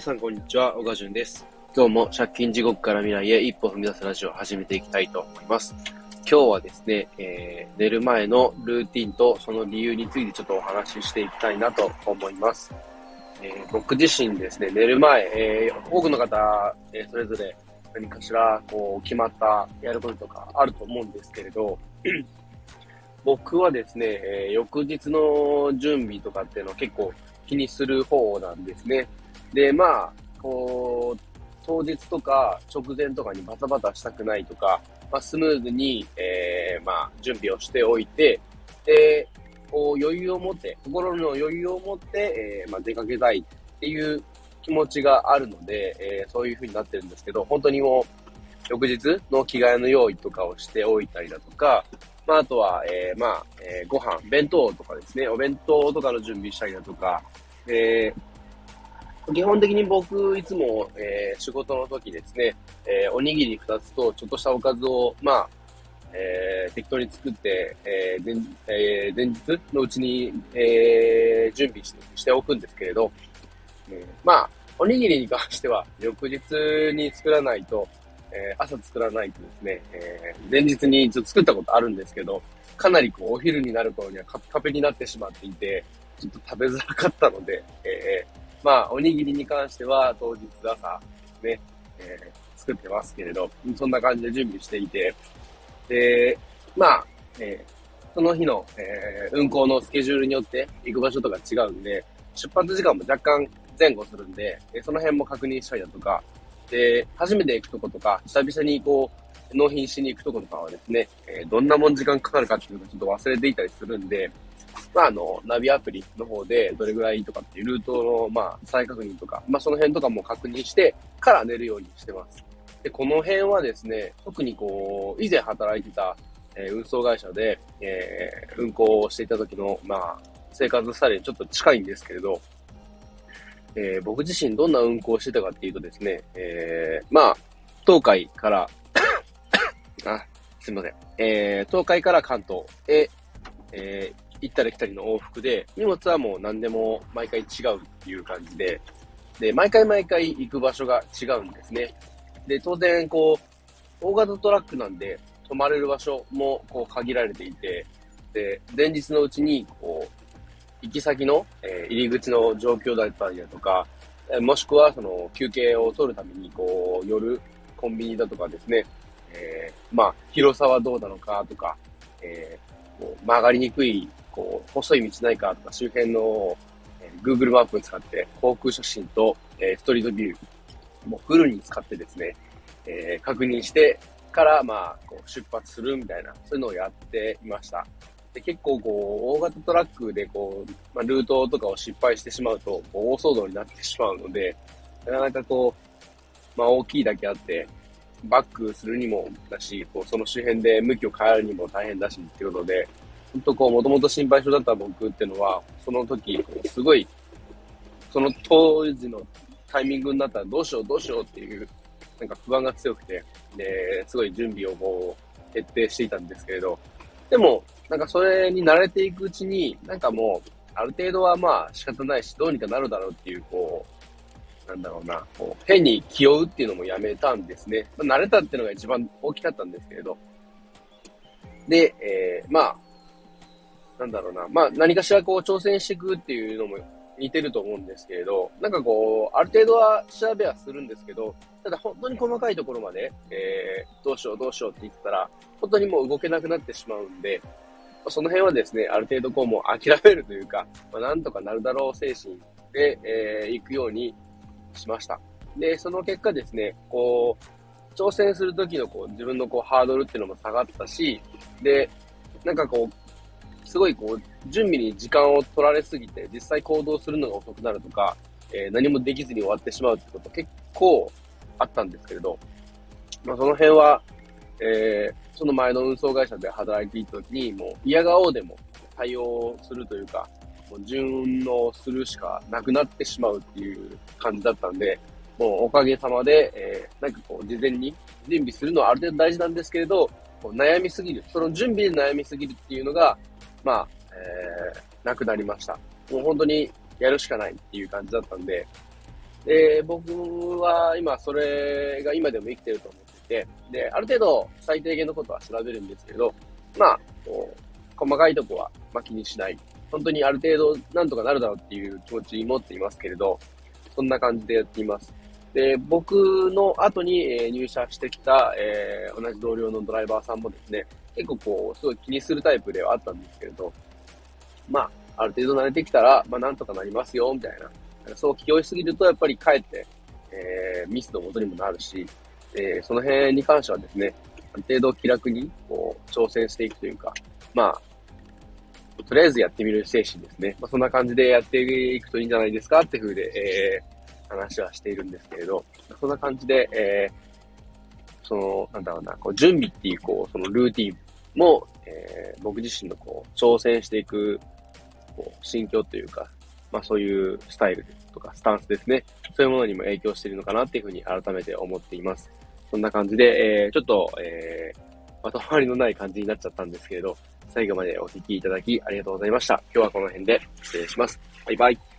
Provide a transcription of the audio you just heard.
皆さんこんにちは、小川淳です。今日も借金地獄から未来へ一歩踏み出すラジオを始めていきたいと思います。今日はですね、えー、寝る前のルーティンとその理由についてちょっとお話ししていきたいなと思います。えー、僕自身ですね、寝る前、えー、多くの方、えそれぞれ何かしらこう決まったやることとかあると思うんですけれど、僕はですね、え翌日の準備とかっていうのを結構気にする方なんですね。で、まあ、こう、当日とか直前とかにバタバタしたくないとか、まあ、スムーズに、えー、まあ、準備をしておいて、で、こう余裕を持って、心の余裕を持って、えー、まあ、出かけたいっていう気持ちがあるので、えー、そういう風になってるんですけど、本当にもう、翌日の着替えの用意とかをしておいたりだとか、まあ、あとは、えー、まあ、えー、ご飯、弁当とかですね、お弁当とかの準備したりだとか、えー、基本的に僕、いつも、えー、仕事の時ですね、えー、おにぎり2つとちょっとしたおかずを、まあ、えー、適当に作って、えー前えー、前日のうちに、えー、準備してしておくんですけれど、えー、まあ、おにぎりに関しては、翌日に作らないと、えー、朝作らないとですね、えー、前日にちょっと作ったことあるんですけど、かなりこう、お昼になる頃にはカピカピになってしまっていて、ちょっと食べづらかったので、えー、まあ、おにぎりに関しては当日朝、ね、えー、作ってますけれど、そんな感じで準備していて、で、まあ、えー、その日の、えー、運行のスケジュールによって行く場所とか違うんで、出発時間も若干前後するんで、その辺も確認したりだとか、で、初めて行くとことか、久々にこう、納品しに行くとことかはですね、え、どんなもん時間かかるかっていうのをちょっと忘れていたりするんで、まあ、あの、ナビアプリの方でどれぐらいとかっていうルートの、まあ、再確認とか、まあ、その辺とかも確認してから寝るようにしてます。で、この辺はですね、特にこう、以前働いてた、えー、運送会社で、えー、運行をしていた時の、まあ、生活スタイルにちょっと近いんですけれど、えー、僕自身どんな運行をしてたかっていうとですね、え、まあ、東海からあ、すいません。えー、東海から関東へ、えー、行ったり来たりの往復で、荷物はもう何でも毎回違うっていう感じで、で、毎回毎回行く場所が違うんですね。で、当然、こう、大型トラックなんで、泊まれる場所も、こう、限られていて、で、前日のうちに、こう、行き先の、え、入り口の状況だったりだとか、もしくは、その、休憩を取るために、こう、夜、コンビニだとかですね、えー、まあ、広さはどうなのかとか、えー、こう曲がりにくいこう、細い道ないかとか周辺の、えー、Google マップを使って航空写真と、えー、ストリートビュー、もうフルに使ってですね、えー、確認してから、まあ、こう出発するみたいな、そういうのをやっていました。で結構こう、大型トラックでこう、まあ、ルートとかを失敗してしまうと、大騒動になってしまうので、なかなかこう、まあ大きいだけあって、バックするにもだし、こうその周辺で向きを変えるにも大変だしっていうことで、本当こう、もともと心配性だった僕っていうのは、その時、すごい、その当時のタイミングになったらどうしようどうしようっていう、なんか不安が強くて、で、すごい準備をこう、徹底していたんですけれど、でも、なんかそれに慣れていくうちに、なんかもう、ある程度はまあ仕方ないし、どうにかなるだろうっていう、こう、なんだろうな、こう、変に気負うっていうのもやめたんですね。まあ、慣れたっていうのが一番大きかったんですけれど。で、えー、まあ、なんだろうな、まあ何かしらこう挑戦していくっていうのも似てると思うんですけれど、なんかこう、ある程度は調べはするんですけど、ただ本当に細かいところまで、えー、どうしようどうしようって言ったら、本当にもう動けなくなってしまうんで、その辺はですね、ある程度こうもう諦めるというか、まあ、なんとかなるだろう精神で、えー、行くようにしました。で、その結果ですね、こう、挑戦するときのこう自分のこうハードルっていうのも下がったし、で、なんかこう、すごいこう、準備に時間を取られすぎて、実際行動するのが遅くなるとか、えー、何もできずに終わってしまうってこと結構あったんですけれど、まあ、その辺は、えー、その前の運送会社で働いていた時に、もう嫌がおうでも対応するというか、う順応するしかなくなってしまうっていう感じだったんで、もうおかげさまで、えー、なんかこう、事前に準備するのはある程度大事なんですけれど、こう悩みすぎる、その準備で悩みすぎるっていうのが、まあ、えー、なくなりました。もう本当にやるしかないっていう感じだったんで、で、僕は今それが今でも生きてると思っていて、で、ある程度最低限のことは調べるんですけど、まあ、こう細かいとこは、まあ、気にしない。本当にある程度なんとかなるだろうっていう気持ち持っていますけれど、そんな感じでやっています。で、僕の後に、え入社してきた、えー、同じ同僚のドライバーさんもですね、結構こう、すごい気にするタイプではあったんですけれど、まあ、ある程度慣れてきたら、まあ、なんとかなりますよ、みたいな。そう気負いすぎると、やっぱりかえって、えー、ミスのもとにもなるし、えー、その辺に関してはですね、ある程度気楽に、こう、挑戦していくというか、まあ、とりあえずやってみる精神ですね。まあ、そんな感じでやっていくといいんじゃないですかっていうふうで、えー、話はしているんですけれど、そんな感じで、えー、その、なんだろうな、こう準備っていう、こう、そのルーティンも、えー、僕自身のこう、挑戦していく、こう、心境というか、まあそういうスタイルとかスタンスですね。そういうものにも影響しているのかなっていうふうに改めて思っています。そんな感じで、えー、ちょっと、えー、まとまりのない感じになっちゃったんですけれど、最後までお聴きいただきありがとうございました。今日はこの辺で失礼します。バイバイ。